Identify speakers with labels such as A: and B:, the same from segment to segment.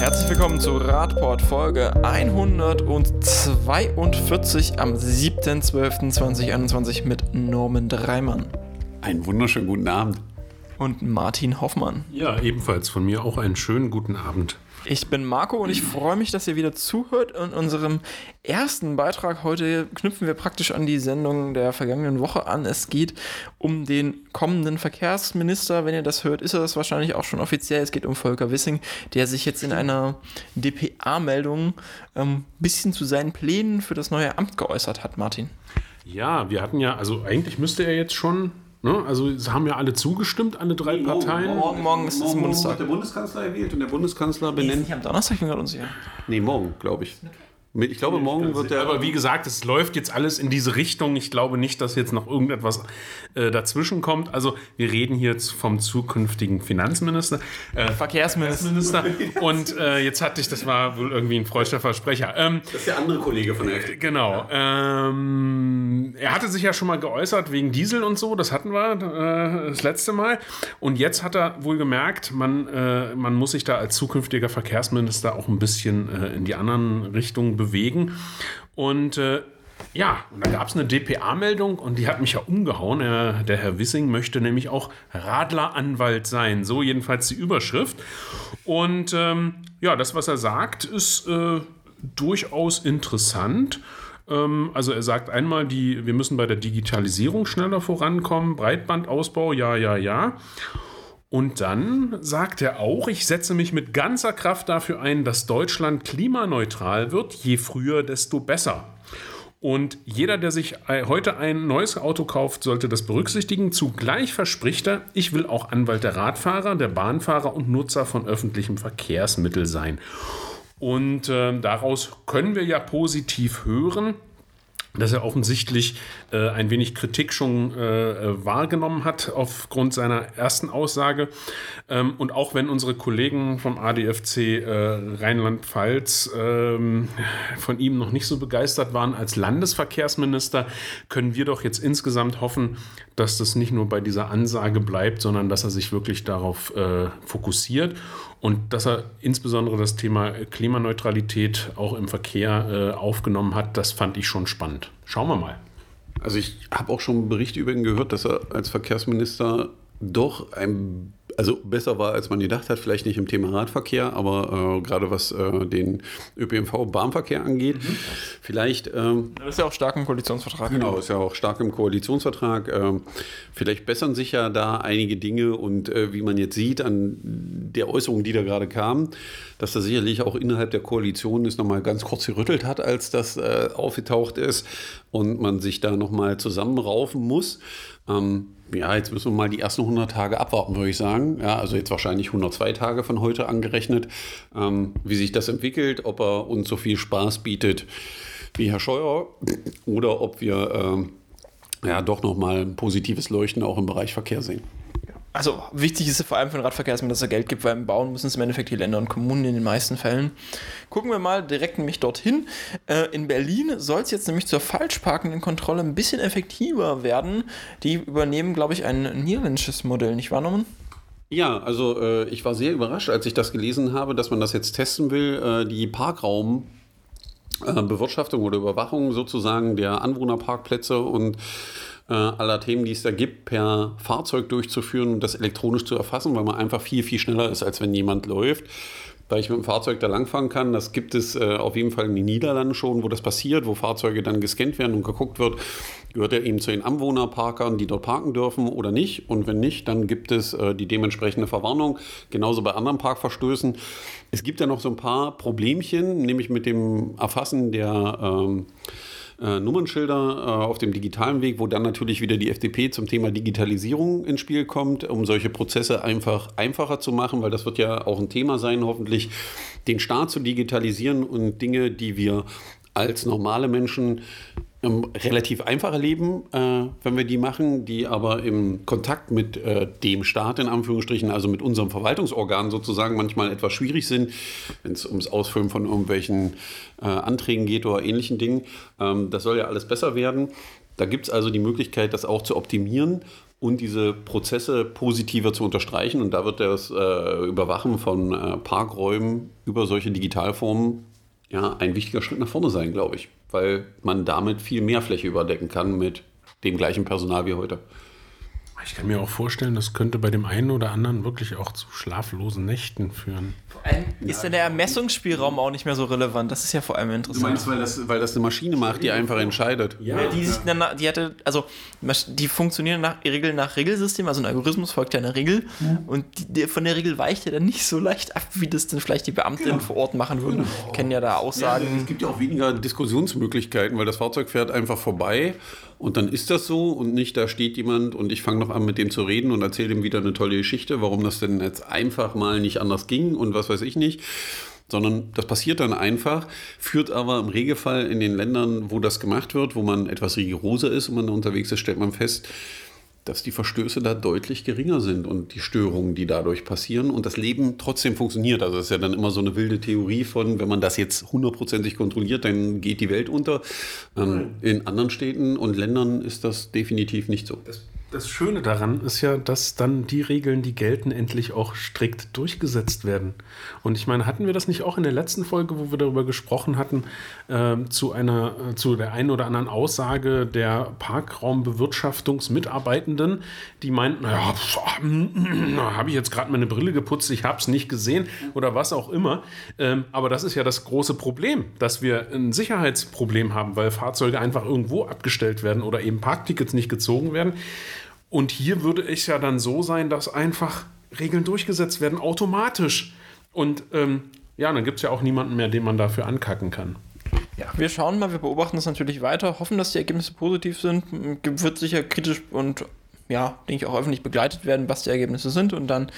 A: Herzlich willkommen zu Radport Folge 142 am 7.12.2021 mit Norman Dreimann
B: Einen wunderschönen guten Abend.
A: Und Martin Hoffmann.
C: Ja, ebenfalls von mir auch einen schönen guten Abend.
A: Ich bin Marco und ich freue mich, dass ihr wieder zuhört. In unserem ersten Beitrag heute knüpfen wir praktisch an die Sendung der vergangenen Woche an. Es geht um den kommenden Verkehrsminister. Wenn ihr das hört, ist er das wahrscheinlich auch schon offiziell. Es geht um Volker Wissing, der sich jetzt in einer DPA-Meldung ein ähm, bisschen zu seinen Plänen für das neue Amt geäußert hat, Martin.
C: Ja, wir hatten ja, also eigentlich müsste er jetzt schon, ne, also es haben ja alle zugestimmt, alle drei Parteien.
A: Morgen, morgen ist es im Bundestag.
B: wird der Bundeskanzler erwählt und der Bundeskanzler
A: Ist
B: benennt.
A: nicht am Donnerstag, ich bin gerade unsicher.
B: Nee, morgen, glaube ich. Ich glaube, morgen wird der.
C: Aber wie gesagt, es läuft jetzt alles in diese Richtung. Ich glaube nicht, dass jetzt noch irgendetwas äh, dazwischen kommt. Also wir reden hier jetzt vom zukünftigen Finanzminister. Äh,
A: Verkehrsminister.
C: Minister. Und äh, jetzt hatte ich, das war wohl irgendwie ein freudscher Versprecher. Ähm,
B: Das ist der andere Kollege von der FDP.
C: Genau. Ähm, er hatte sich ja schon mal geäußert wegen Diesel und so, das hatten wir äh, das letzte Mal. Und jetzt hat er wohl gemerkt, man, äh, man muss sich da als zukünftiger Verkehrsminister auch ein bisschen äh, in die anderen Richtungen bewegen. Und äh, ja, und da gab es eine DPA-Meldung und die hat mich ja umgehauen. Er, der Herr Wissing möchte nämlich auch Radleranwalt sein. So jedenfalls die Überschrift. Und ähm, ja, das, was er sagt, ist äh, durchaus interessant. Ähm, also er sagt einmal, die, wir müssen bei der Digitalisierung schneller vorankommen, Breitbandausbau, ja, ja, ja. Und dann sagt er auch, ich setze mich mit ganzer Kraft dafür ein, dass Deutschland klimaneutral wird. Je früher, desto besser. Und jeder, der sich heute ein neues Auto kauft, sollte das berücksichtigen. Zugleich verspricht er, ich will auch Anwalt der Radfahrer, der Bahnfahrer und Nutzer von öffentlichem Verkehrsmittel sein. Und äh, daraus können wir ja positiv hören, dass er offensichtlich äh, ein wenig Kritik schon äh, wahrgenommen hat aufgrund seiner ersten Aussage. Ähm, und auch wenn unsere Kollegen vom ADFC äh, Rheinland-Pfalz ähm, von ihm noch nicht so begeistert waren als Landesverkehrsminister, können wir doch jetzt insgesamt hoffen, dass das nicht nur bei dieser Ansage bleibt, sondern dass er sich wirklich darauf äh, fokussiert und dass er insbesondere das Thema Klimaneutralität auch im Verkehr äh, aufgenommen hat, das fand ich schon spannend. Schauen wir mal.
B: Also ich habe auch schon Berichte über ihn gehört, dass er als Verkehrsminister doch ein, also besser war, als man gedacht hat. Vielleicht nicht im Thema Radverkehr, aber äh, gerade was äh, den ÖPNV-Bahnverkehr angeht. Vielleicht ähm,
A: Das ist ja auch stark im Koalitionsvertrag.
B: Genau, ist ja auch stark im Koalitionsvertrag. Ähm, vielleicht bessern sich ja da einige Dinge und äh, wie man jetzt sieht an der Äußerung, die da gerade kam, dass da sicherlich auch innerhalb der Koalition es nochmal ganz kurz gerüttelt hat, als das äh, aufgetaucht ist und man sich da nochmal zusammenraufen muss. Ähm, ja, jetzt müssen wir mal die ersten 100 Tage abwarten, würde ich sagen. Ja, also jetzt wahrscheinlich 102 Tage von heute angerechnet, ähm, wie sich das entwickelt, ob er uns so viel Spaß bietet wie Herr Scheuer oder ob wir ähm, ja doch nochmal ein positives Leuchten auch im Bereich Verkehr sehen.
A: Also wichtig ist vor allem für den Radverkehrsminister, dass er Geld gibt, weil im Bauen müssen es im Endeffekt die Länder und Kommunen in den meisten Fällen. Gucken wir mal direkt nämlich dorthin. Äh, in Berlin soll es jetzt nämlich zur falschparkenden Kontrolle ein bisschen effektiver werden. Die übernehmen, glaube ich, ein niederländisches Modell, nicht wahr, Norman?
B: Ja, also äh, ich war sehr überrascht, als ich das gelesen habe, dass man das jetzt testen will, äh, die Parkraum. äh, Bewirtschaftung oder Überwachung sozusagen der Anwohnerparkplätze und äh, aller Themen, die es da gibt, per Fahrzeug durchzuführen und das elektronisch zu erfassen, weil man einfach viel, viel schneller ist, als wenn jemand läuft. Da ich mit dem Fahrzeug da langfahren kann, das gibt es äh, auf jeden Fall in den Niederlanden schon, wo das passiert, wo Fahrzeuge dann gescannt werden und geguckt wird, gehört er eben zu den Anwohnerparkern, die dort parken dürfen oder nicht. Und wenn nicht, dann gibt es äh, die dementsprechende Verwarnung, genauso bei anderen Parkverstößen. Es gibt ja noch so ein paar Problemchen, nämlich mit dem Erfassen der ähm, äh, Nummernschilder äh, auf dem digitalen Weg, wo dann natürlich wieder die FDP zum Thema Digitalisierung ins Spiel kommt, um solche Prozesse einfach einfacher zu machen, weil das wird ja auch ein Thema sein, hoffentlich den Staat zu digitalisieren und Dinge, die wir als normale Menschen relativ einfach erleben, äh, wenn wir die machen, die aber im Kontakt mit äh, dem Staat in Anführungsstrichen, also mit unserem Verwaltungsorgan sozusagen manchmal etwas schwierig sind, wenn es ums Ausfüllen von irgendwelchen äh, Anträgen geht oder ähnlichen Dingen. Ähm, das soll ja alles besser werden. Da gibt es also die Möglichkeit, das auch zu optimieren. und diese Prozesse positiver zu unterstreichen. Und da wird das äh, Überwachen von äh, Parkräumen über solche Digitalformen ja ein wichtiger Schritt nach vorne sein, glaube ich, weil man damit viel mehr Fläche überdecken kann mit dem gleichen Personal wie heute.
C: Ich kann mir auch vorstellen, das könnte bei dem einen oder anderen wirklich auch zu schlaflosen Nächten führen.
A: Vor allem ist dann der Ermessungsspielraum auch nicht mehr so relevant. Das ist ja vor allem
B: Du
A: interessant.
B: meinst, weil das, weil das eine Maschine macht, die einfach entscheidet?
A: Ja, die, sich dann, die hatte, also die funktionieren nach Regel nach Regelsystem, also ein Algorithmus folgt ja einer Regel und die, von der Regel weicht ja dann nicht so leicht ab, wie das dann vielleicht die Beamtinnen vor Ort machen würden. Kennen ja da
B: Ja,
A: Aussagen.
B: es gibt ja auch weniger Diskussionsmöglichkeiten, weil das Fahrzeug fährt einfach vorbei und dann ist das so und nicht, da steht jemand und ich fange noch an mit dem zu reden und erzähle ihm wieder eine tolle Geschichte, warum das denn jetzt einfach mal nicht anders ging und was weiß ich nicht. Sondern das passiert dann einfach, führt aber im Regelfall in den Ländern, wo das gemacht wird, wo man etwas rigoroser ist und man da unterwegs ist, stellt man fest, dass die Verstöße da deutlich geringer sind und die Störungen, die dadurch passieren und das Leben trotzdem funktioniert. Also das ist ja dann immer so eine wilde Theorie von, wenn man das jetzt hundertprozentig kontrolliert, dann geht die Welt unter. Ähm, in anderen Städten und Ländern ist das definitiv nicht so.
C: Das Schöne daran ist ja, dass dann die Regeln, die gelten, endlich auch strikt durchgesetzt werden. Und ich meine, hatten wir das nicht auch in der letzten Folge, wo wir darüber gesprochen hatten, ähm, zu einer, äh, zu der einen oder anderen Aussage der Parkraumbewirtschaftungsmitarbeitenden, die meinten, naja, habe ich jetzt gerade meine Brille geputzt, ich habe es nicht gesehen oder was auch immer. Ähm, aber das ist ja das große Problem, dass wir ein Sicherheitsproblem haben, weil Fahrzeuge einfach irgendwo abgestellt werden oder eben Parktickets nicht gezogen werden. Und hier würde es ja dann so sein, dass einfach Regeln durchgesetzt werden, automatisch. Und ähm, ja, dann gibt es ja auch niemanden mehr, den man dafür ankacken kann.
A: Ja, wir schauen mal, wir beobachten das natürlich weiter, hoffen, dass die Ergebnisse positiv sind. Wird sicher kritisch und ja, denke ich auch öffentlich begleitet werden, was die Ergebnisse sind und dann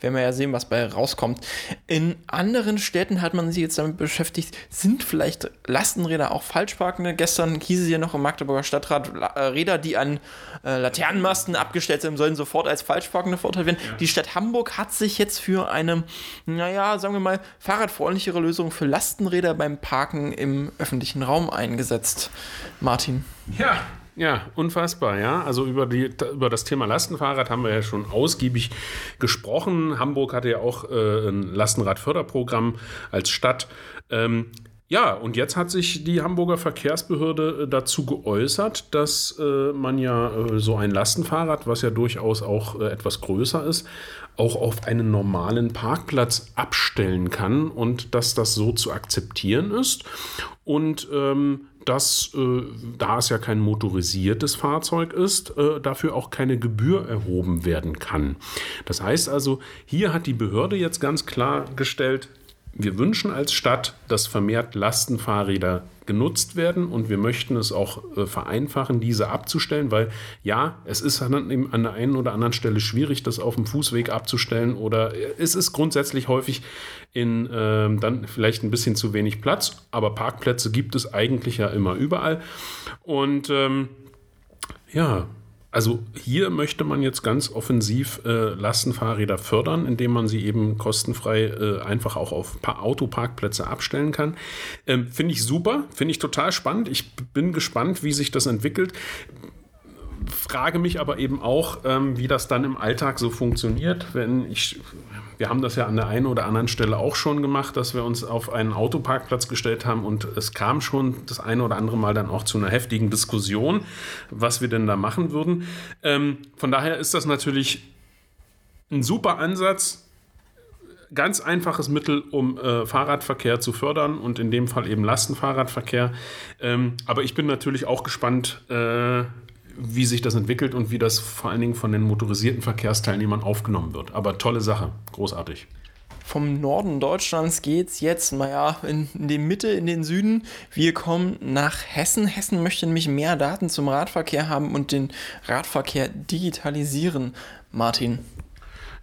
A: werden wir ja sehen, was bei rauskommt. In anderen Städten hat man sich jetzt damit beschäftigt, sind vielleicht Lastenräder auch Falschparkende? Gestern hieß es ja noch im Magdeburger Stadtrat, äh, Räder, die an äh, Laternenmasten abgestellt sind, sollen sofort als Falschparkende verurteilt werden. Die Stadt Hamburg hat sich jetzt für eine, naja, sagen wir mal, fahrradfreundlichere Lösung für Lastenräder beim Parken im öffentlichen Raum eingesetzt. Martin.
C: Ja. Ja, unfassbar, ja. Also über, die, über das Thema Lastenfahrrad haben wir ja schon ausgiebig gesprochen. Hamburg hatte ja auch äh, ein Lastenradförderprogramm als Stadt. Ähm, ja, und jetzt hat sich die Hamburger Verkehrsbehörde äh, dazu geäußert, dass äh, man ja äh, so ein Lastenfahrrad, was ja durchaus auch äh, etwas größer ist, auch auf einen normalen Parkplatz abstellen kann und dass das so zu akzeptieren ist. Und ähm, dass, äh, da es ja kein motorisiertes Fahrzeug ist, äh, dafür auch keine Gebühr erhoben werden kann. Das heißt also, hier hat die Behörde jetzt ganz klar gestellt, wir wünschen als Stadt, dass vermehrt Lastenfahrräder genutzt werden und wir möchten es auch äh, vereinfachen, diese abzustellen, weil ja, es ist eben an der einen oder anderen Stelle schwierig, das auf dem Fußweg abzustellen oder es ist grundsätzlich häufig in ähm, dann vielleicht ein bisschen zu wenig Platz, aber Parkplätze gibt es eigentlich ja immer überall. Und ähm, ja, also hier möchte man jetzt ganz offensiv äh, Lastenfahrräder fördern, indem man sie eben kostenfrei äh, einfach auch auf pa Autoparkplätze abstellen kann. Ähm, finde ich super, finde ich total spannend. Ich bin gespannt, wie sich das entwickelt. Frage mich aber eben auch, ähm, wie das dann im Alltag so funktioniert, wenn ich wir haben das ja an der einen oder anderen Stelle auch schon gemacht, dass wir uns auf einen Autoparkplatz gestellt haben und es kam schon das eine oder andere Mal dann auch zu einer heftigen Diskussion, was wir denn da machen würden. Ähm, von daher ist das natürlich ein super Ansatz, ganz einfaches Mittel, um äh, Fahrradverkehr zu fördern und in dem Fall eben Lastenfahrradverkehr. Ähm, aber ich bin natürlich auch gespannt, äh, wie sich das entwickelt und wie das vor allen Dingen von den motorisierten Verkehrsteilnehmern aufgenommen wird. Aber tolle Sache, großartig.
A: Vom Norden Deutschlands geht's jetzt, naja, in, in die Mitte, in den Süden. Wir kommen nach Hessen. Hessen möchte nämlich mehr Daten zum Radverkehr haben und den Radverkehr digitalisieren. Martin.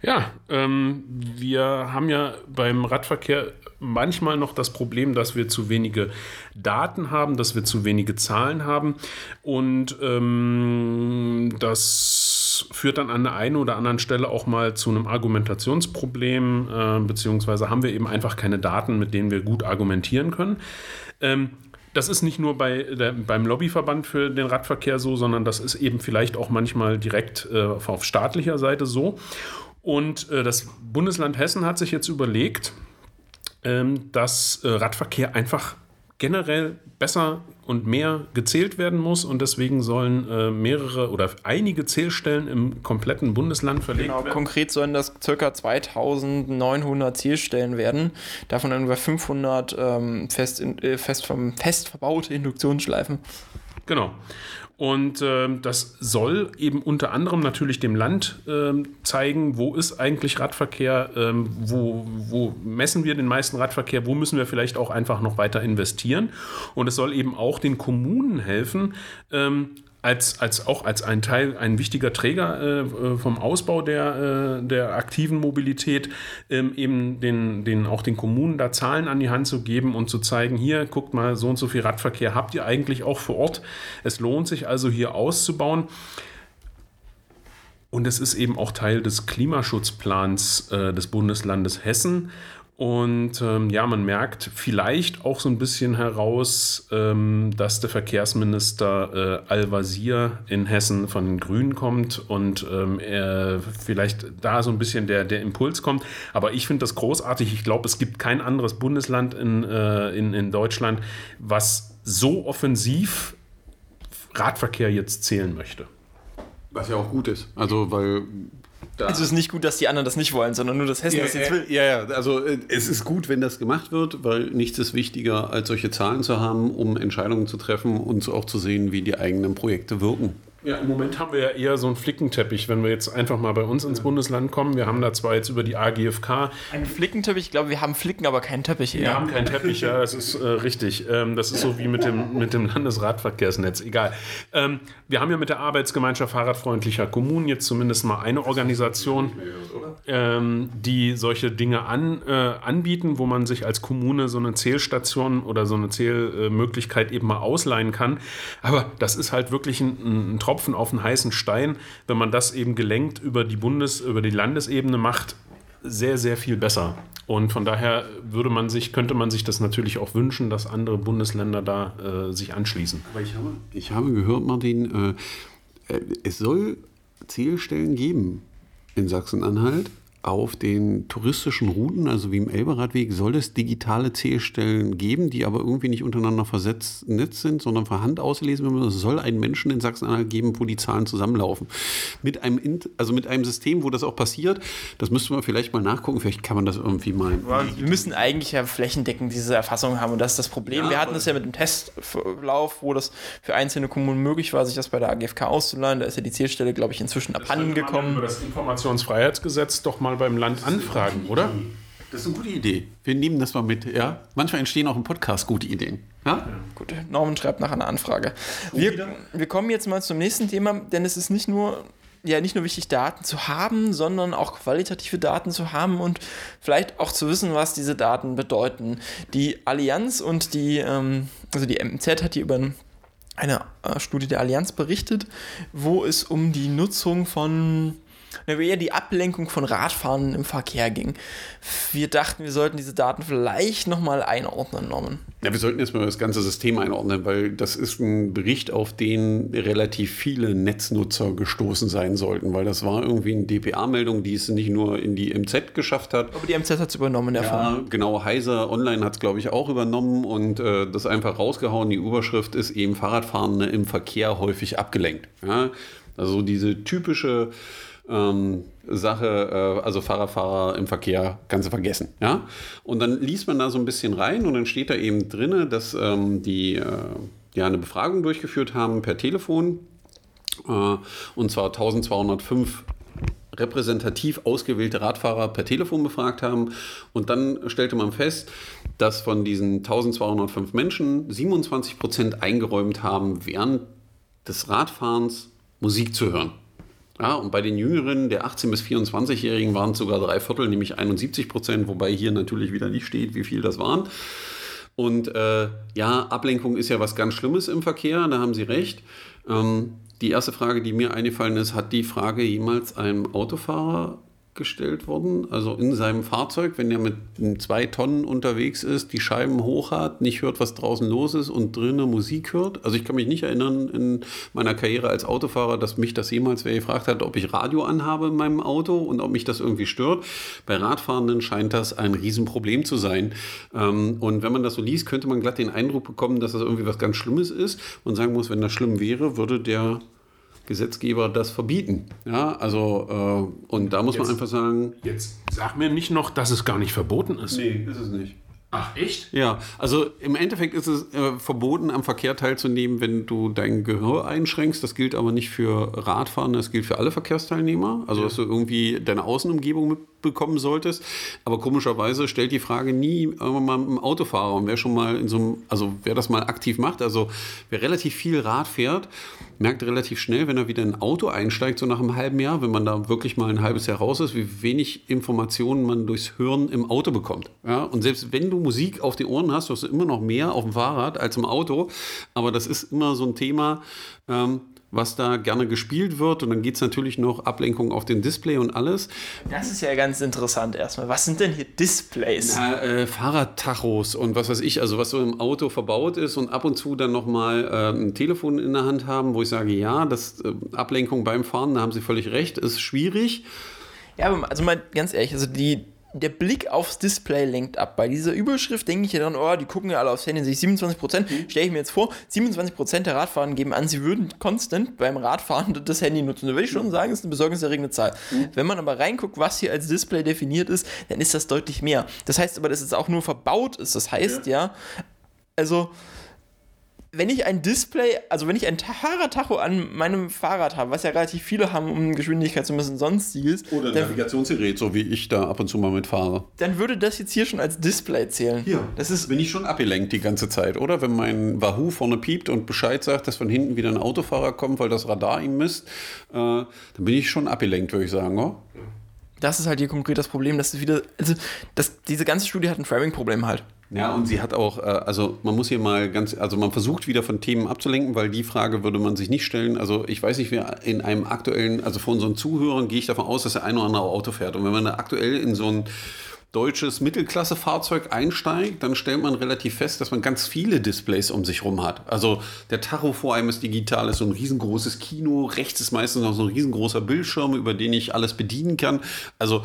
C: Ja, ähm, wir haben ja beim Radverkehr manchmal noch das Problem, dass wir zu wenige Daten haben, dass wir zu wenige Zahlen haben und ähm, das führt dann an der einen oder anderen Stelle auch mal zu einem Argumentationsproblem, äh, beziehungsweise haben wir eben einfach keine Daten, mit denen wir gut argumentieren können. Ähm, das ist nicht nur bei der, beim Lobbyverband für den Radverkehr so, sondern das ist eben vielleicht auch manchmal direkt äh, auf staatlicher Seite so. Und äh, das Bundesland Hessen hat sich jetzt überlegt, ähm, dass äh, Radverkehr einfach generell besser und mehr gezählt werden muss und deswegen sollen äh, mehrere oder einige Zählstellen im kompletten Bundesland verlegt
A: Genau,
C: werden.
A: konkret sollen das ca. 2900 Zielstellen werden, davon über 500 ähm, fest, in, äh, fest, vom, fest verbaute Induktionsschleifen.
C: Genau. Und ähm, das soll eben unter anderem natürlich dem Land ähm, zeigen, wo ist eigentlich Radverkehr, ähm, wo, wo messen wir den meisten Radverkehr, wo müssen wir vielleicht auch einfach noch weiter investieren. Und es soll eben auch den Kommunen helfen, ähm, als, als auch als ein Teil, ein wichtiger Träger äh, äh, vom Ausbau der, äh, der aktiven Mobilität, ähm, eben den, den, auch den Kommunen da Zahlen an die Hand zu geben und zu zeigen, hier, guckt mal, so und so viel Radverkehr habt ihr eigentlich auch vor Ort. Es lohnt sich also hier auszubauen. Und es ist eben auch Teil des Klimaschutzplans äh, des Bundeslandes Hessen. Und ähm, ja, man merkt vielleicht auch so ein bisschen heraus, ähm, dass der Verkehrsminister äh, Al-Wazir in Hessen von den Grünen kommt und ähm, er vielleicht da so ein bisschen der, der Impuls kommt. Aber ich finde das großartig. Ich glaube, es gibt kein anderes Bundesland in, äh, in, in Deutschland, was so offensiv Radverkehr jetzt zählen möchte.
B: Was ja auch gut ist. Also, weil da
A: Also es ist nicht gut, dass die anderen das nicht wollen, sondern nur, dass Hessen
B: ja,
A: das jetzt will.
B: ja, ja, also äh, es ist gut, wenn das gemacht wird, weil nichts ist wichtiger, als solche Zahlen zu haben, um Entscheidungen zu treffen und auch zu sehen, wie die eigenen Projekte wirken.
C: Ja, im Moment haben wir ja eher so einen Flickenteppich, wenn wir jetzt einfach mal bei uns ins Bundesland kommen. Wir haben da zwar jetzt über die AGFK,
A: Ein Flickenteppich, ich glaube, wir haben Flicken, aber keinen Teppich
C: wir
A: eher.
C: haben keinen Teppich, ja, das ist äh, richtig. Ähm, das ist so wie mit dem, mit dem Landesradverkehrsnetz, egal. Ähm, wir haben ja mit der Arbeitsgemeinschaft Fahrradfreundlicher Kommunen jetzt zumindest mal eine Organisation, ähm, die solche Dinge an, äh, anbieten, wo man sich als Kommune so eine Zählstation oder so eine Zählmöglichkeit eben mal ausleihen kann. Aber das ist halt wirklich ein, ein Tropfen auf einen heißen Stein, wenn man das eben gelenkt über die Bundes-, über die Landesebene macht, sehr, sehr viel besser. Und von daher würde man sich, könnte man sich das natürlich auch wünschen, dass andere Bundesländer da äh, sich anschließen.
B: Aber ich habe, ich habe gehört, Martin, äh, äh, es soll Zielstellen geben in Sachsen-Anhalt auf den touristischen Routen, also wie im Elberadweg, soll es digitale Zählstellen geben, die aber irgendwie nicht untereinander versetzt sind, sondern von Hand auslesen werden. Es soll einen Menschen in Sachsen-Anhalt geben, wo die Zahlen zusammenlaufen. Mit einem, also mit einem System, wo das auch passiert. Das müsste man vielleicht mal nachgucken. Vielleicht kann man das irgendwie mal.
A: Wir müssen eigentlich ja flächendeckend diese Erfassung haben und das ist das Problem.
B: Ja,
A: wir hatten das ja mit dem Testlauf, wo das für einzelne Kommunen möglich war, sich das bei der AGFK auszuleihen. Da ist ja die Zählstelle, glaube ich, inzwischen abhanden
C: Über
A: gekommen.
C: das Informationsfreiheitsgesetz doch mal beim Land anfragen, oder?
B: Das ist eine gute Idee. Wir nehmen das mal mit. Ja? Manchmal entstehen auch im Podcast gute Ideen. Ja?
A: Gut, Norman schreibt nach einer Anfrage. Wir, wir kommen jetzt mal zum nächsten Thema, denn es ist nicht nur ja nicht nur wichtig, Daten zu haben, sondern auch qualitative Daten zu haben und vielleicht auch zu wissen, was diese Daten bedeuten. Die Allianz und die, ähm, also die MZ hat hier über eine äh, Studie der Allianz berichtet, wo es um die Nutzung von na, eher die Ablenkung von Radfahren im Verkehr ging. Wir dachten, wir sollten diese Daten vielleicht nochmal einordnen, Norman.
B: Ja, wir sollten erstmal das ganze System einordnen, weil das ist ein Bericht, auf den relativ viele Netznutzer gestoßen sein sollten, weil das war irgendwie eine DPA-Meldung, die es nicht nur in die MZ geschafft hat.
A: Aber die MZ hat es übernommen davon.
B: Ja, genau, Heiser Online hat es, glaube ich, auch übernommen und äh, das einfach rausgehauen. Die Überschrift ist eben Fahrradfahrende im Verkehr häufig abgelenkt. Ja? Also diese typische ähm, Sache, äh, also Fahrradfahrer im Verkehr, kannst du vergessen. Ja? Und dann liest man da so ein bisschen rein und dann steht da eben drin, dass ähm, die äh, ja eine Befragung durchgeführt haben per Telefon. Äh, und zwar 1205 repräsentativ ausgewählte Radfahrer per Telefon befragt haben. Und dann stellte man fest, dass von diesen 1205 Menschen 27 Prozent eingeräumt haben, während des Radfahrens Musik zu hören. Ja, und bei den Jüngeren, der 18- bis 24-Jährigen, waren es sogar drei Viertel, nämlich 71 Prozent, wobei hier natürlich wieder nicht steht, wie viel das waren. Und äh, ja, Ablenkung ist ja was ganz Schlimmes im Verkehr, da haben Sie recht. Ähm, die erste Frage, die mir eingefallen ist, hat die Frage jemals einem Autofahrer gestellt worden. Also in seinem Fahrzeug, wenn er mit zwei Tonnen unterwegs ist, die Scheiben hoch hat, nicht hört, was draußen los ist und drinnen Musik hört. Also ich kann mich nicht erinnern in meiner Karriere als Autofahrer, dass mich das jemals wer gefragt hat, ob ich Radio anhabe in meinem Auto und ob mich das irgendwie stört. Bei Radfahrenden scheint das ein Riesenproblem zu sein. Ähm, und wenn man das so liest, könnte man glatt den Eindruck bekommen, dass das irgendwie was ganz Schlimmes ist und sagen muss, wenn das schlimm wäre, würde der Gesetzgeber das verbieten. Ja, also, äh, und da muss jetzt, man einfach sagen.
C: Jetzt sag mir nicht noch, dass es gar nicht verboten ist.
B: Nee, ist es nicht.
C: Ach, echt?
B: Ja, also im Endeffekt ist es äh, verboten, am Verkehr teilzunehmen, wenn du dein Gehör einschränkst. Das gilt aber nicht für Radfahren, das gilt für alle Verkehrsteilnehmer. Also, ja. dass du irgendwie deine Außenumgebung mitbekommen solltest. Aber komischerweise stellt die Frage nie mal einem Autofahrer. Und wer schon mal in so einem, also wer das mal aktiv macht, also wer relativ viel Rad fährt, merkt relativ schnell, wenn er wieder in ein Auto einsteigt, so nach einem halben Jahr, wenn man da wirklich mal ein halbes Jahr raus ist, wie wenig Informationen man durchs Hören im Auto bekommt. Ja? Und selbst wenn du Musik auf die Ohren hast, hast du immer noch mehr auf dem Fahrrad als im Auto. Aber das ist immer so ein Thema, ähm, was da gerne gespielt wird. Und dann geht es natürlich noch Ablenkung auf den Display und alles.
A: Das ist ja ganz interessant erstmal. Was sind denn hier Displays?
B: Na, äh, Fahrradtachos und was weiß ich, also was so im Auto verbaut ist und ab und zu dann nochmal äh, ein Telefon in der Hand haben, wo ich sage, ja, das äh, Ablenkung beim Fahren, da haben Sie völlig recht, ist schwierig.
A: Ja, also mal ganz ehrlich, also die, der Blick aufs Display lenkt ab. Bei dieser Überschrift denke ich ja dann, oh, die gucken ja alle aufs Handy, sich 27 Prozent. Mhm. Stelle ich mir jetzt vor, 27 Prozent der Radfahrer geben an, sie würden konstant beim Radfahren das Handy nutzen. Da würde ich schon sagen, das ist eine besorgniserregende Zahl. Mhm. Wenn man aber reinguckt, was hier als Display definiert ist, dann ist das deutlich mehr. Das heißt aber, dass es auch nur verbaut ist. Das heißt ja, ja also wenn ich ein Display, also wenn ich ein Fahrradtacho an meinem Fahrrad habe, was ja relativ viele haben, um Geschwindigkeit zu messen, sonstiges.
B: Oder ein Navigationsgerät, so wie ich da ab und zu mal mitfahre.
A: Dann würde das jetzt hier schon als Display zählen.
B: Ja. Das ist, bin ich schon abgelenkt die ganze Zeit, oder? Wenn mein Wahoo vorne piept und Bescheid sagt, dass von hinten wieder ein Autofahrer kommt, weil das Radar ihn misst, äh, dann bin ich schon abgelenkt, würde ich sagen, oh?
A: Das ist halt hier konkret das Problem, dass wieder, also das, diese ganze Studie hat ein Framing-Problem halt.
B: Ja, und sie hat auch, äh, also man muss hier mal ganz, also man versucht wieder von Themen abzulenken, weil die Frage würde man sich nicht stellen. Also ich weiß nicht, wer in einem aktuellen, also von unseren Zuhörern gehe ich davon aus, dass der ein oder andere Auto fährt. Und wenn man aktuell in so ein deutsches Mittelklasse-Fahrzeug einsteigt, dann stellt man relativ fest, dass man ganz viele Displays um sich rum hat. Also der Tacho vor einem ist digital, ist so ein riesengroßes Kino, rechts ist meistens noch so ein riesengroßer Bildschirm, über den ich alles bedienen kann. Also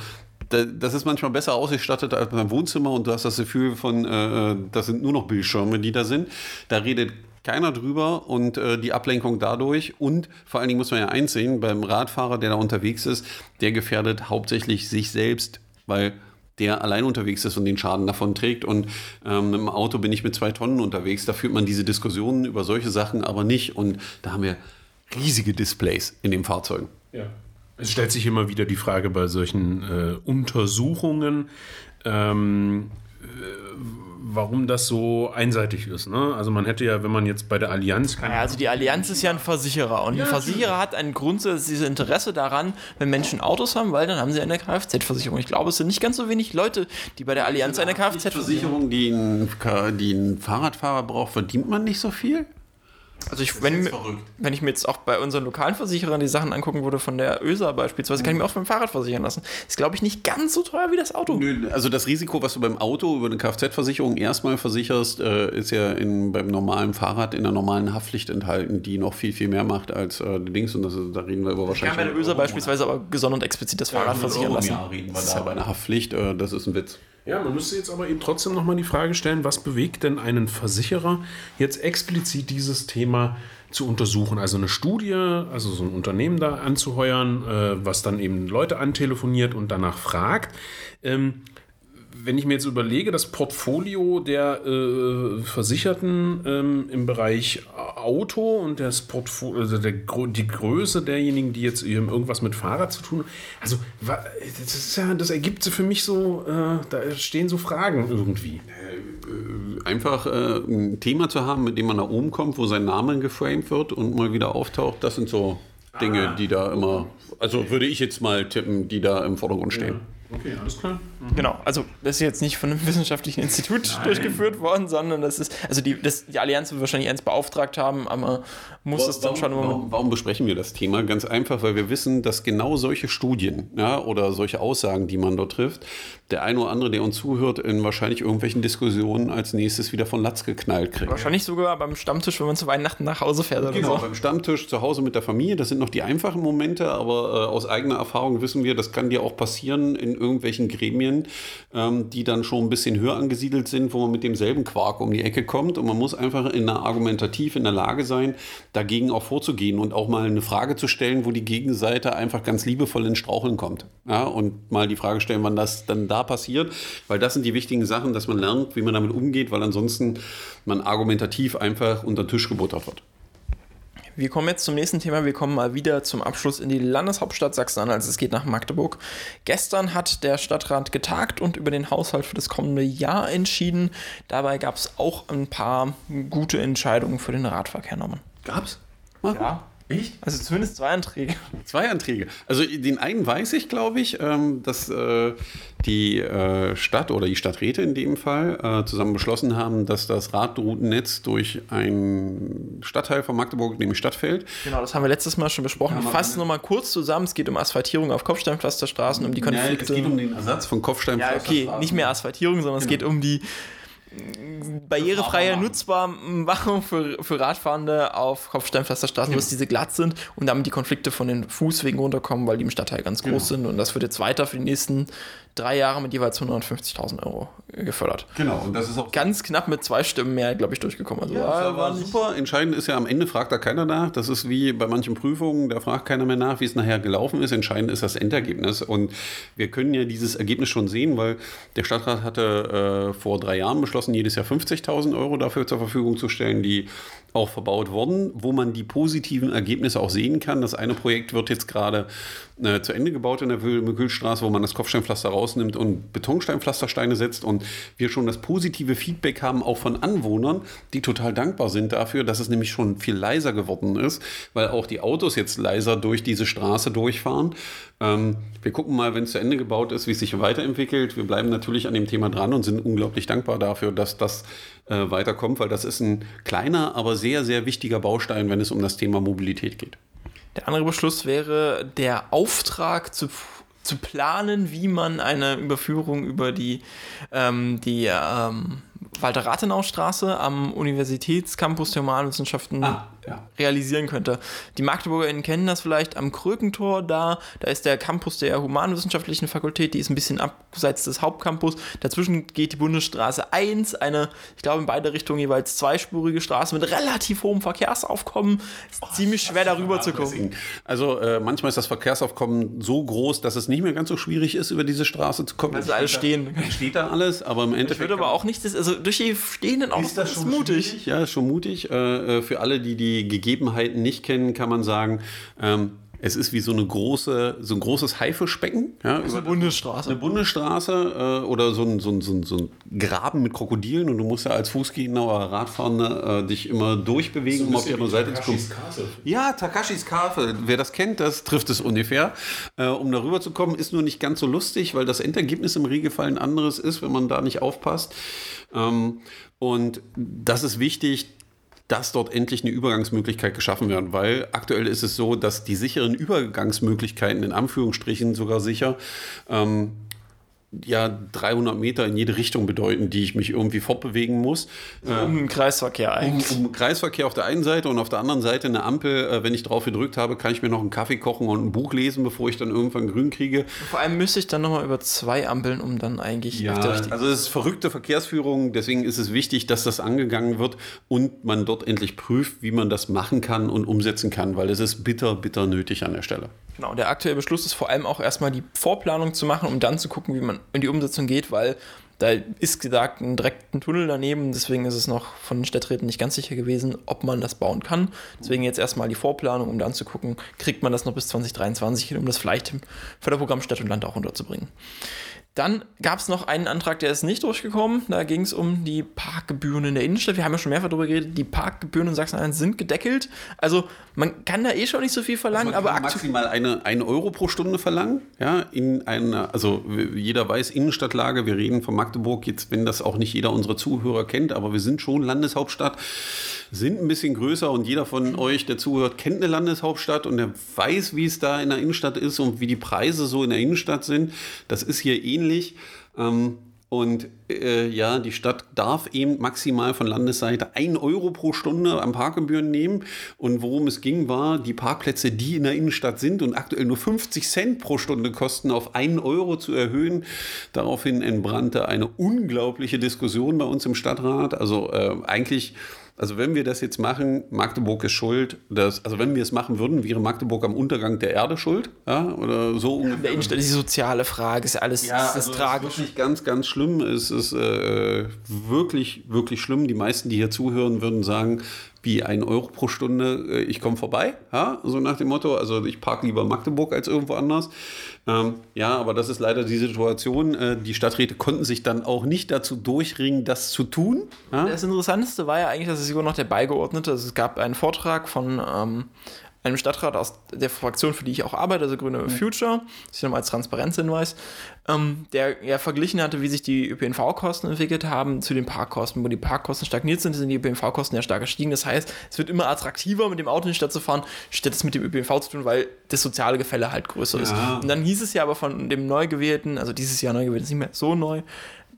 B: das ist manchmal besser ausgestattet als beim Wohnzimmer und du hast das Gefühl von, äh, äh, das sind nur noch Bildschirme, die da sind. Da redet keiner drüber und äh, die Ablenkung dadurch. Und vor allen Dingen muss man ja einsehen, beim Radfahrer, der da unterwegs ist, der gefährdet hauptsächlich sich selbst, weil der allein unterwegs ist und den Schaden davon trägt. Und ähm, im Auto bin ich mit zwei Tonnen unterwegs. Da führt man diese Diskussionen über solche Sachen aber nicht. Und da haben wir riesige Displays in den Fahrzeugen.
C: Ja. Es stellt sich immer wieder die Frage bei solchen äh, Untersuchungen, ähm, äh, warum das so einseitig ist. Ne? Also man hätte ja, wenn man jetzt bei der Allianz...
A: Ja, also die Allianz ist ja ein Versicherer und ja, ein Versicherer hat ein grundsätzliches Interesse daran, wenn Menschen Autos haben, weil dann haben sie eine Kfz-Versicherung. Ich glaube, es sind nicht ganz so wenig Leute, die bei der Allianz eine Kfz-Versicherung...
B: Die, die ein Fahrradfahrer braucht, verdient man nicht so viel?
A: Also ich, wenn, wenn ich mir jetzt auch bei unseren lokalen Versicherern die Sachen angucken würde, von der ÖSA beispielsweise, kann ich mir auch beim Fahrrad versichern lassen. Ist, glaube ich, nicht ganz so teuer wie das Auto.
B: Nö, also das Risiko, was du beim Auto über eine Kfz-Versicherung erstmal versicherst, äh, ist ja in, beim normalen Fahrrad in der normalen Haftpflicht enthalten, die noch viel, viel mehr macht als äh, die Dings. Und das, da reden wir über wahrscheinlich. Ich
A: kann bei der ÖSA beispielsweise aber gesondert explizit das Fahrrad ja, versichern lassen.
B: Reden wir das da ist ja bei einer Haftpflicht, äh, das ist ein Witz.
C: Ja, man müsste jetzt aber eben trotzdem nochmal die Frage stellen, was bewegt denn einen Versicherer jetzt explizit dieses Thema zu untersuchen. Also eine Studie, also so ein Unternehmen da anzuheuern, äh, was dann eben Leute antelefoniert und danach fragt. Ähm, wenn ich mir jetzt überlege, das Portfolio der äh, Versicherten ähm, im Bereich Auto und das Portfolio, also der, die Größe derjenigen, die jetzt irgendwas mit Fahrrad zu tun haben, also das, ist ja, das ergibt für mich so, äh, da stehen so Fragen irgendwie.
B: Äh, einfach äh, ein Thema zu haben, mit dem man nach oben kommt, wo sein Name geframed wird und mal wieder auftaucht, das sind so Dinge, ah. die da immer, also würde ich jetzt mal tippen, die da im Vordergrund stehen.
C: Ja. Okay, alles klar.
A: Genau, also das ist jetzt nicht von einem wissenschaftlichen Institut Nein. durchgeführt worden, sondern das ist, also die, das, die Allianz wird wahrscheinlich eins beauftragt haben, aber muss warum, es dann schon
B: warum, warum besprechen wir das Thema? Ganz einfach, weil wir wissen, dass genau solche Studien ja, oder solche Aussagen, die man dort trifft, der eine oder andere, der uns zuhört, in wahrscheinlich irgendwelchen Diskussionen als nächstes wieder von Latz geknallt kriegt.
A: Wahrscheinlich sogar beim Stammtisch, wenn man zu Weihnachten nach Hause fährt oder
B: genau, so. beim Stammtisch zu Hause mit der Familie. Das sind noch die einfachen Momente, aber äh, aus eigener Erfahrung wissen wir, das kann dir auch passieren in irgendwelchen Gremien, ähm, die dann schon ein bisschen höher angesiedelt sind, wo man mit demselben Quark um die Ecke kommt. Und man muss einfach in der argumentativ in der Lage sein, dagegen auch vorzugehen und auch mal eine Frage zu stellen, wo die Gegenseite einfach ganz liebevoll in Straucheln kommt. Ja, und mal die Frage stellen, wann das dann da passiert, weil das sind die wichtigen Sachen, dass man lernt, wie man damit umgeht, weil ansonsten man argumentativ einfach unter den Tisch gebuttert wird.
A: Wir kommen jetzt zum nächsten Thema. Wir kommen mal wieder zum Abschluss in die Landeshauptstadt Sachsen-Anhalt. Also es geht nach Magdeburg. Gestern hat der Stadtrat getagt und über den Haushalt für das kommende Jahr entschieden. Dabei gab es auch ein paar gute Entscheidungen für den Radverkehr.
B: Gab es?
A: Ja. Echt? Also zumindest zwei Anträge.
B: Zwei Anträge. Also den einen weiß ich, glaube ich, ähm, dass äh, die äh, Stadt oder die Stadträte in dem Fall äh, zusammen beschlossen haben, dass das Radroutennetz durch einen Stadtteil von Magdeburg, nämlich Stadtfeld.
A: Genau, das haben wir letztes Mal schon besprochen. Ja, Fassen nochmal kurz zusammen. Es geht um Asphaltierung auf Kopfsteinpflasterstraßen, um die Konflikte. Ja, es
B: geht um den Ersatz von Kopfsteinpflasterstraßen.
A: Ja, okay, nicht mehr Asphaltierung, sondern genau. es geht um die barrierefreie Nutzbarmachung für, für Radfahrende auf Kopfsteinpflasterstraßen, genau. dass diese glatt sind und damit die Konflikte von den Fußwegen runterkommen, weil die im Stadtteil ganz groß genau. sind. Und das wird jetzt weiter für die nächsten drei Jahre mit jeweils 150.000 Euro gefördert.
B: Genau, und das ist auch
A: ganz knapp mit zwei Stimmen mehr, glaube ich, durchgekommen.
B: Also ja, war, war super. Entscheidend ist ja, am Ende fragt da keiner nach. Das ist wie bei manchen Prüfungen, da fragt keiner mehr nach, wie es nachher gelaufen ist. Entscheidend ist das Endergebnis. Und wir können ja dieses Ergebnis schon sehen, weil der Stadtrat hatte äh, vor drei Jahren beschlossen, jedes Jahr 50.000 Euro dafür zur Verfügung zu stellen, die auch verbaut wurden, wo man die positiven Ergebnisse auch sehen kann. Das eine Projekt wird jetzt gerade äh, zu Ende gebaut in der Mühlstraße, wo man das Kopfsteinpflaster rausnimmt und Betonsteinpflastersteine setzt und wir schon das positive Feedback haben, auch von Anwohnern, die total dankbar sind dafür, dass es nämlich schon viel leiser geworden ist, weil auch die Autos jetzt leiser durch diese Straße durchfahren. Ähm, wir gucken mal, wenn es zu Ende gebaut ist, wie es sich weiterentwickelt. Wir bleiben natürlich an dem Thema dran und sind unglaublich dankbar dafür, dass das äh, weiterkommt, weil das ist ein kleiner, aber sehr, sehr wichtiger Baustein, wenn es um das Thema Mobilität geht.
A: Der andere Beschluss wäre der Auftrag zu, zu planen, wie man eine Überführung über die, ähm, die ähm, Walter-Rathenau-Straße am Universitätscampus der Humanwissenschaften ah, ja. realisieren könnte. Die MagdeburgerInnen kennen das vielleicht am Krökentor da. Da ist der Campus der Humanwissenschaftlichen Fakultät, die ist ein bisschen abseits des Hauptcampus. Dazwischen geht die Bundesstraße 1, eine, ich glaube, in beide Richtungen jeweils zweispurige Straße mit relativ hohem Verkehrsaufkommen. Ist oh, ziemlich schwer darüber zu kommen.
B: Also äh, manchmal ist das Verkehrsaufkommen so groß, dass es nicht mehr ganz so schwierig ist, über diese Straße zu kommen.
A: Also alles stehen.
B: Steht da alles, aber im Endeffekt. Ich
A: würde aber auch nicht, das, also durch die stehenden Autos
B: ist das schon mutig. Schwierig? Ja, ist schon mutig. Äh, äh, für alle, die die Gegebenheiten nicht kennen, kann man sagen, ähm, es ist wie so eine große, so ein großes Haifischbecken.
A: Ja, eine Bundesstraße.
B: Eine Bundesstraße äh, oder so ein, so, ein, so, ein, so ein Graben mit Krokodilen und du musst ja als Fußgänger oder Radfahrender äh, dich immer durchbewegen, so um auf die andere Seite zu kommen. Ja, Takashis Kafe. Wer das kennt, das trifft es ungefähr. Äh, um darüber zu kommen, ist nur nicht ganz so lustig, weil das Endergebnis im Regelfall ein anderes ist, wenn man da nicht aufpasst. Ähm, und das ist wichtig, dass dort endlich eine Übergangsmöglichkeit geschaffen wird, weil aktuell ist es so, dass die sicheren Übergangsmöglichkeiten in Anführungsstrichen sogar sicher ähm, ja 300 Meter in jede Richtung bedeuten, die ich mich irgendwie fortbewegen muss.
A: Um den Kreisverkehr eigentlich.
B: Um, um Kreisverkehr auf der einen Seite und auf der anderen Seite eine Ampel. Äh, wenn ich drauf gedrückt habe, kann ich mir noch einen Kaffee kochen und ein Buch lesen, bevor ich dann irgendwann grün kriege.
A: Vor allem müsste ich dann nochmal über zwei Ampeln, um dann eigentlich.
B: Ja, also es ist verrückte Verkehrsführung. Deswegen ist es wichtig, dass das angegangen wird und man dort endlich prüft, wie man das machen kann und umsetzen kann, weil es ist bitter, bitter nötig an der Stelle.
A: Genau, der aktuelle Beschluss ist vor allem auch erstmal die Vorplanung zu machen, um dann zu gucken, wie man in die Umsetzung geht, weil da ist gesagt, ein direkten Tunnel daneben, deswegen ist es noch von den Städträten nicht ganz sicher gewesen, ob man das bauen kann. Deswegen jetzt erstmal die Vorplanung, um dann zu gucken, kriegt man das noch bis 2023 hin, um das vielleicht im Förderprogramm Stadt und Land auch unterzubringen. Dann gab es noch einen Antrag, der ist nicht durchgekommen. Da ging es um die Parkgebühren in der Innenstadt. Wir haben ja schon mehrfach darüber geredet, die Parkgebühren in Sachsen-Anhalt sind gedeckelt. Also man kann da eh schon nicht so viel verlangen,
B: Also man
A: aber
B: kann maximal eine, eine Euro pro Stunde verlangen. Ja, in einer, also jeder weiß, Innenstadtlage, wir reden von Magdeburg, jetzt, wenn das auch nicht jeder unserer Zuhörer kennt, aber wir sind schon Landeshauptstadt, sind ein bisschen größer und jeder von euch, der zuhört, kennt eine Landeshauptstadt und der weiß, wie es da in der Innenstadt ist und wie die Preise so in der Innenstadt sind. Das ist hier ähnlich. Ähm, und äh, ja, die Stadt darf eben maximal von Landesseite 1 Euro pro Stunde an Parkgebühren nehmen. Und worum es ging, war, die Parkplätze, die in der Innenstadt sind und aktuell nur 50 Cent pro Stunde kosten, auf 1 Euro zu erhöhen. Daraufhin entbrannte eine unglaubliche Diskussion bei uns im Stadtrat. Also äh, eigentlich. Also wenn wir das jetzt machen, Magdeburg ist schuld. Dass, also wenn wir es machen würden, wäre Magdeburg am Untergang der Erde schuld. Ja, oder so ungefähr.
A: Ist die soziale Frage, ist ja alles
B: Ja,
A: ist das
B: also
A: tragisch.
B: Es ist wirklich ganz, ganz schlimm. Es ist äh, wirklich, wirklich schlimm. Die meisten, die hier zuhören, würden sagen, wie ein Euro pro Stunde, äh, ich komme vorbei. Ja, so nach dem Motto. Also ich parke lieber Magdeburg als irgendwo anders. Ähm, ja, aber das ist leider die Situation. Äh, die Stadträte konnten sich dann auch nicht dazu durchringen, das zu tun. Ja?
A: Das Interessanteste war ja eigentlich, dass es sogar noch der Beigeordnete, also es gab einen Vortrag von ähm, einem Stadtrat aus der Fraktion, für die ich auch arbeite, also Grüne Future, das ist nochmal als Transparenzhinweis, ähm, der ja verglichen hatte, wie sich die ÖPNV-Kosten entwickelt haben zu den Parkkosten. Wo die Parkkosten stagniert sind, sind die ÖPNV-Kosten ja stark gestiegen. Das heißt, es wird immer attraktiver, mit dem Auto in die Stadt zu fahren, statt es mit dem ÖPNV zu tun, weil das soziale Gefälle halt größer ist.
B: Ja.
A: Und dann hieß es ja aber von dem neu gewählten, also dieses Jahr neu gewählt, ist nicht mehr so neu,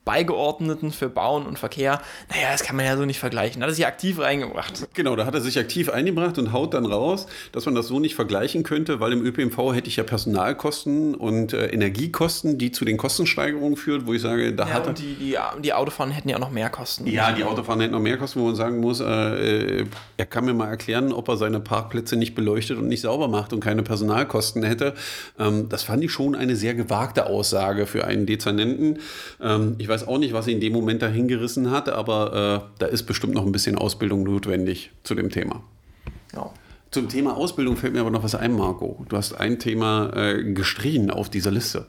A: Beigeordneten für Bauen und Verkehr, naja, das kann man ja so nicht vergleichen. Da hat er sich aktiv reingebracht.
B: Genau, da hat er sich aktiv eingebracht und haut dann raus, dass man das so nicht vergleichen könnte, weil im ÖPNV hätte ich ja Personalkosten und äh, Energiekosten, die zu den Kostensteigerungen führt, wo ich sage, da
A: Ja,
B: hat er.
A: und die, die, die Autofahren hätten ja auch noch mehr Kosten.
B: Ja, die Autofahrer hätten noch mehr Kosten, wo man sagen muss, äh, äh, er kann mir mal erklären, ob er seine Parkplätze nicht beleuchtet und nicht sauber macht und keine Personalkosten hätte. Ähm, das fand ich schon eine sehr gewagte Aussage für einen Dezernenten. Ähm, ich weiß auch nicht, was ihn in dem Moment dahin gerissen hat, aber äh, da ist bestimmt noch ein bisschen Ausbildung notwendig zu dem Thema.
A: Ja.
B: Zum Thema Ausbildung fällt mir aber noch was ein, Marco. Du hast ein Thema äh, gestrichen auf dieser Liste,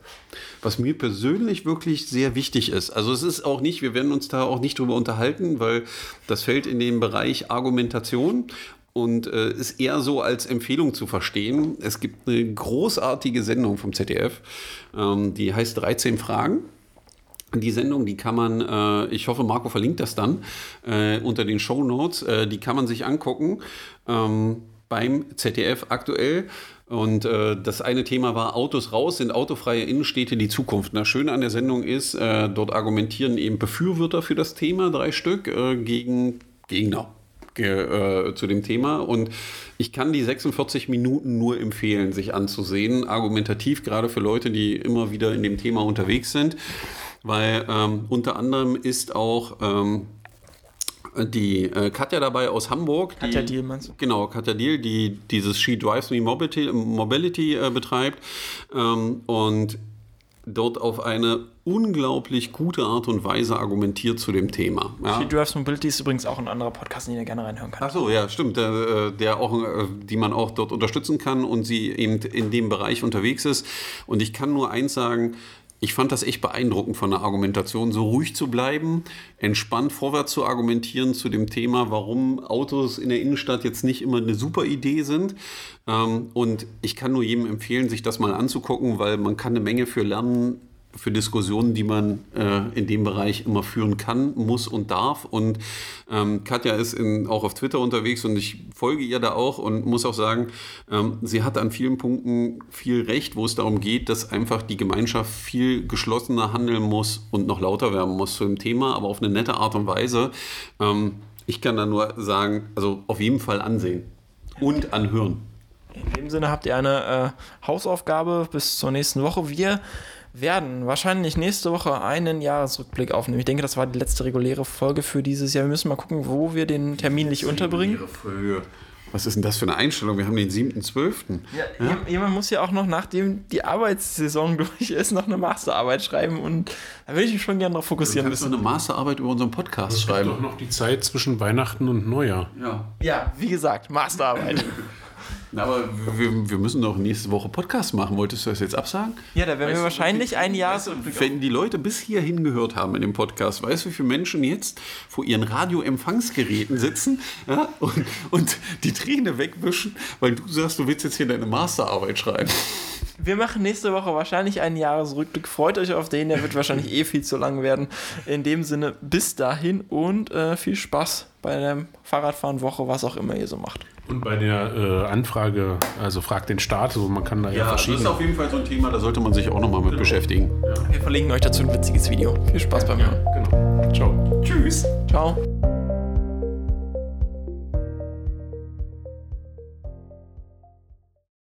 B: was mir persönlich wirklich sehr wichtig ist. Also es ist auch nicht, wir werden uns da auch nicht drüber unterhalten, weil das fällt in den Bereich Argumentation und äh, ist eher so als Empfehlung zu verstehen. Es gibt eine großartige Sendung vom ZDF, ähm, die heißt 13 Fragen. Die Sendung, die kann man, äh, ich hoffe, Marco verlinkt das dann äh, unter den Show Notes, äh, die kann man sich angucken ähm, beim ZDF aktuell. Und äh, das eine Thema war Autos raus, sind autofreie Innenstädte die Zukunft. Das Schöne an der Sendung ist, äh, dort argumentieren eben Befürworter für das Thema, drei Stück, äh, gegen Gegner ge- zu dem Thema. Und ich kann die 46 Minuten nur empfehlen, sich anzusehen. Argumentativ, gerade für Leute, die immer wieder in dem Thema unterwegs sind. Weil ähm, unter anderem ist auch ähm, die äh, Katja dabei aus Hamburg.
A: Katja
B: die,
A: Diel, meinst du?
B: Genau, Katja Diel, die dieses She Drives Me Mobility, Mobility äh, betreibt ähm, und dort auf eine unglaublich gute Art und Weise argumentiert zu dem Thema. Ja.
A: Die Drives Mobility ist übrigens auch ein anderer Podcast, den ihr gerne reinhören kann.
B: Ach so, ja, stimmt. Der, äh, der auch, äh, die man auch dort unterstützen kann und sie eben in dem Bereich unterwegs ist. Und ich kann nur eins sagen, ich fand das echt beeindruckend von der Argumentation, so ruhig zu bleiben, entspannt vorwärts zu argumentieren zu dem Thema, warum Autos in der Innenstadt jetzt nicht immer eine super Idee sind. Ähm, Und ich kann nur jedem empfehlen, sich das mal anzugucken, weil man kann eine Menge für lernen, für Diskussionen, die man äh, in dem Bereich immer führen kann, muss und darf. Und ähm, Katja ist in, auch auf Twitter unterwegs und ich folge ihr da auch und muss auch sagen, ähm, sie hat an vielen Punkten viel Recht, wo es darum geht, dass einfach die Gemeinschaft viel geschlossener handeln muss und noch lauter werden muss zu dem Thema, aber auf eine nette Art und Weise. Ähm, ich kann da nur sagen, also auf jeden Fall ansehen und anhören.
A: In dem Sinne habt ihr eine äh, Hausaufgabe bis zur nächsten Woche. Wir werden wahrscheinlich nächste Woche einen Jahresrückblick aufnehmen. Ich denke, das war die letzte reguläre Folge für dieses Jahr. Wir müssen mal gucken, wo wir den terminlich unterbringen.
B: Was ist denn das für eine Einstellung? Wir haben den 7.12.
A: Ja, jem- Jemand muss ja auch noch, nachdem die Arbeitssaison durch ist, noch eine Masterarbeit schreiben und da würde ich mich schon gerne darauf
B: Du
A: fokussieren
B: kannst doch
A: müssen.
B: eine Masterarbeit über unseren Podcast
C: gibt
B: schreiben.
C: doch noch die Zeit zwischen Weihnachten und Neujahr.
B: Ja.
A: Ja, wie gesagt, Masterarbeit.
B: Na, aber wir, wir müssen doch nächste Woche Podcast machen. Wolltest du das jetzt absagen?
A: Ja, da werden wir wahrscheinlich ein Jahr.
B: Weißt du, wenn die Leute bis hierhin gehört haben in dem Podcast, weißt du, wie viele Menschen jetzt vor ihren Radioempfangsgeräten sitzen ja, und, und die Träne wegwischen, weil du sagst, du willst jetzt hier deine Masterarbeit schreiben.
A: Wir machen nächste Woche wahrscheinlich einen Jahresrückblick. Freut euch auf den, der wird wahrscheinlich eh viel zu lang werden. In dem Sinne, bis dahin und äh, viel Spaß bei der Fahrradfahren-Woche, was auch immer ihr so macht.
C: Und bei der äh, Anfrage, also fragt den Staat, also man kann da ja,
B: Ja, das ist
C: verschiedene.
B: auf jeden Fall so ein Thema, da sollte man sich auch nochmal mit beschäftigen.
A: Wir verlinken euch dazu ein witziges Video. Viel Spaß beim Hören.
C: Genau. Ciao.
B: Tschüss.
A: Ciao.